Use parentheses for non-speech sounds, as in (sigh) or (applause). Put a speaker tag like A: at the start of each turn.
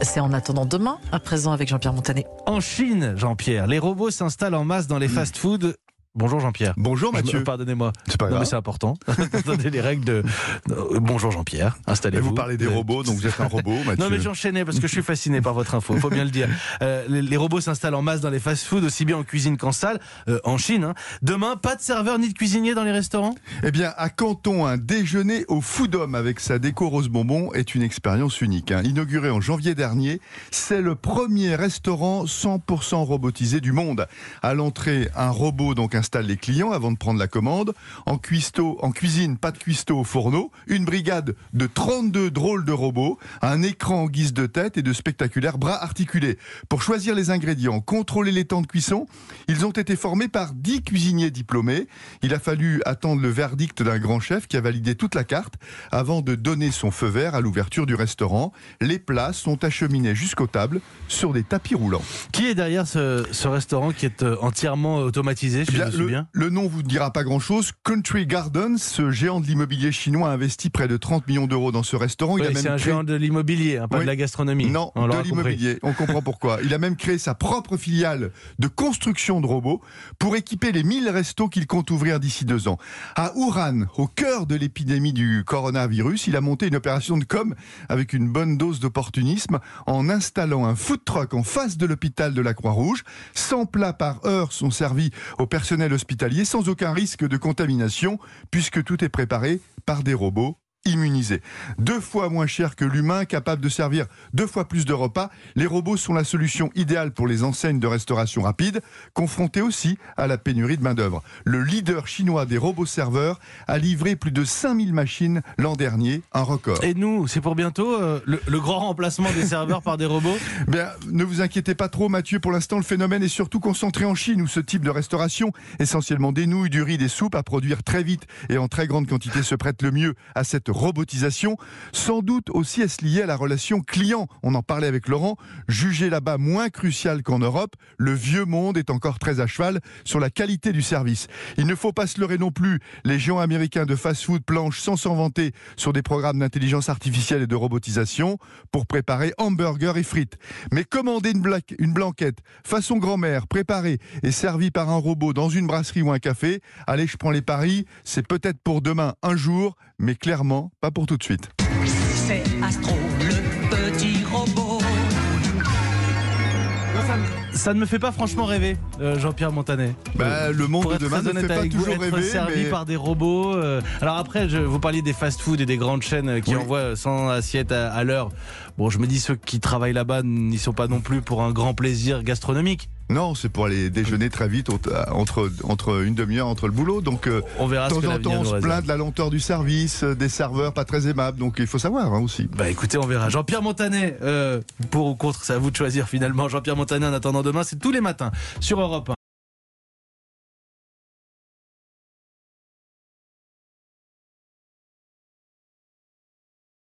A: C'est en attendant demain, à présent avec Jean-Pierre Montanet.
B: En Chine, Jean-Pierre, les robots s'installent en masse dans les fast-foods. Bonjour Jean-Pierre.
C: Bonjour
B: Je
C: Mathieu.
B: Pardonnez-moi.
C: C'est pas
B: Non mais
C: grave.
B: c'est important. (laughs) Attendez les règles de. Euh, Bonjour Jean-Pierre. Installez-vous.
C: vous parlez des
B: Euh,
C: robots, donc vous êtes un robot, Mathieu.
B: Non mais j'enchaînais parce que je suis fasciné par votre info, faut bien le dire. Euh, les, les robots s'installent en masse dans les fast-foods, aussi bien en cuisine qu'en salle, euh, en Chine. hein. Demain, pas de serveur ni de cuisinier dans les restaurants?
C: Eh bien, à Canton, un déjeuner au Foodom avec sa déco rose bonbon est une expérience unique. hein. Inauguré en janvier dernier, c'est le premier restaurant 100% robotisé du monde. À l'entrée, un robot donc installe les clients avant de prendre la commande. En, cuistot, en cuisine, pas de cuistot au fourneau. Une brigade de 32 drôles de robots, un écran en guise de tête et de spectaculaires bras articulés. Pour choisir les ingrédients, contrôler les temps de cuisson, ils ont été formés par 10 cuisiniers diplômés. Il a fallu attendre le verdict d'un grand chef qui a validé toute la carte avant de donner son feu vert à l'ouverture du restaurant. Les plats sont acheminés jusqu'aux tables sur des tapis roulants.
B: Qui est derrière ce, ce restaurant qui est euh, entièrement automatisé,
C: bien,
B: je me
C: le,
B: souviens
C: le nom vous dira pas grand-chose. Country Gardens, ce géant de l'immobilier chinois, a investi près de 30 millions d'euros dans ce restaurant.
B: Oui, C'est un
C: créé-
B: géant de l'immobilier, hein, pas
C: Oui.
B: de la gastronomie.
C: Non,
B: On
C: de l'immobilier. On comprend pourquoi. Il a même créé sa propre filiale de construction de robots pour équiper les 1000 restos qu'il compte ouvrir d'ici deux ans. À Wuhan, au cœur de l'épidémie du coronavirus, il a monté une opération de com avec une bonne dose d'opportunisme en installant un food truck en face de l'hôpital de la Croix-Rouge. 100 plats par heure sont servis au personnel hospitalier sans aucun risque de contamination puisque tout est préparé par des robots immunisés. Deux fois moins cher que l'humain, capable de servir deux fois plus de repas, les robots sont la solution idéale pour les enseignes de restauration rapide, confrontées aussi à la pénurie de main-d'œuvre. Le leader chinois des robots serveurs a livré plus de 5000 machines l'an dernier, un record.
B: Et nous, c'est pour bientôt euh, le, le grand remplacement des serveurs par des robots? (laughs)
C: Bien, ne vous inquiétez pas trop, Mathieu. Pour l'instant, le phénomène est surtout concentré en Chine, où ce type de restauration, essentiellement des nouilles, du riz, des soupes, à produire très vite et en très grande quantité, se prête le mieux à cette robotisation. Sans doute aussi est-ce lié à la relation client. On en parlait avec Laurent. Jugé là-bas moins crucial qu'en Europe, le vieux monde est encore très à cheval sur la qualité du service. Il ne faut pas se leurrer non plus. Les géants américains de fast-food planchent sans s'en vanter sur des programmes d'intelligence artificielle et de robotisation pour préparer hamburgers et frites. Mais commander une, une blanquette façon grand-mère, préparée et servie par un robot dans une brasserie ou un café, allez, je prends les paris, c'est peut-être pour demain un jour, mais clairement pas pour tout de suite.
D: C'est Astro, le petit robot.
B: Ça ne me fait pas franchement rêver, euh, Jean-Pierre Montanet.
C: Bah, le monde de demain
B: très
C: ne
B: honnête
C: fait pas
B: avec vous,
C: toujours
B: être
C: rêver,
B: servi
C: mais
B: par des robots. euh, Alors après, je, vous parliez des fast-food et des grandes chaînes euh, qui
C: Oui.
B: envoient 100 assiettes à, à l'heure. Bon, je me dis ceux qui travaillent là-bas n'y sont pas non plus pour un grand plaisir gastronomique.
C: Non, c'est pour aller déjeuner très vite entre, entre une demi-heure entre le boulot. Donc, euh,
B: On verra
C: de
B: ce que
C: temps en temps, on se plaint de la lenteur du service, euh, des serveurs pas très aimables. Donc, il faut savoir hein, aussi.
B: Bah écoutez, on verra. Jean-Pierre Montanet, euh, pour ou contre, c'est à vous de choisir finalement. Jean-Pierre Montanet en attendant demain, c'est tous les matins sur Europe 1.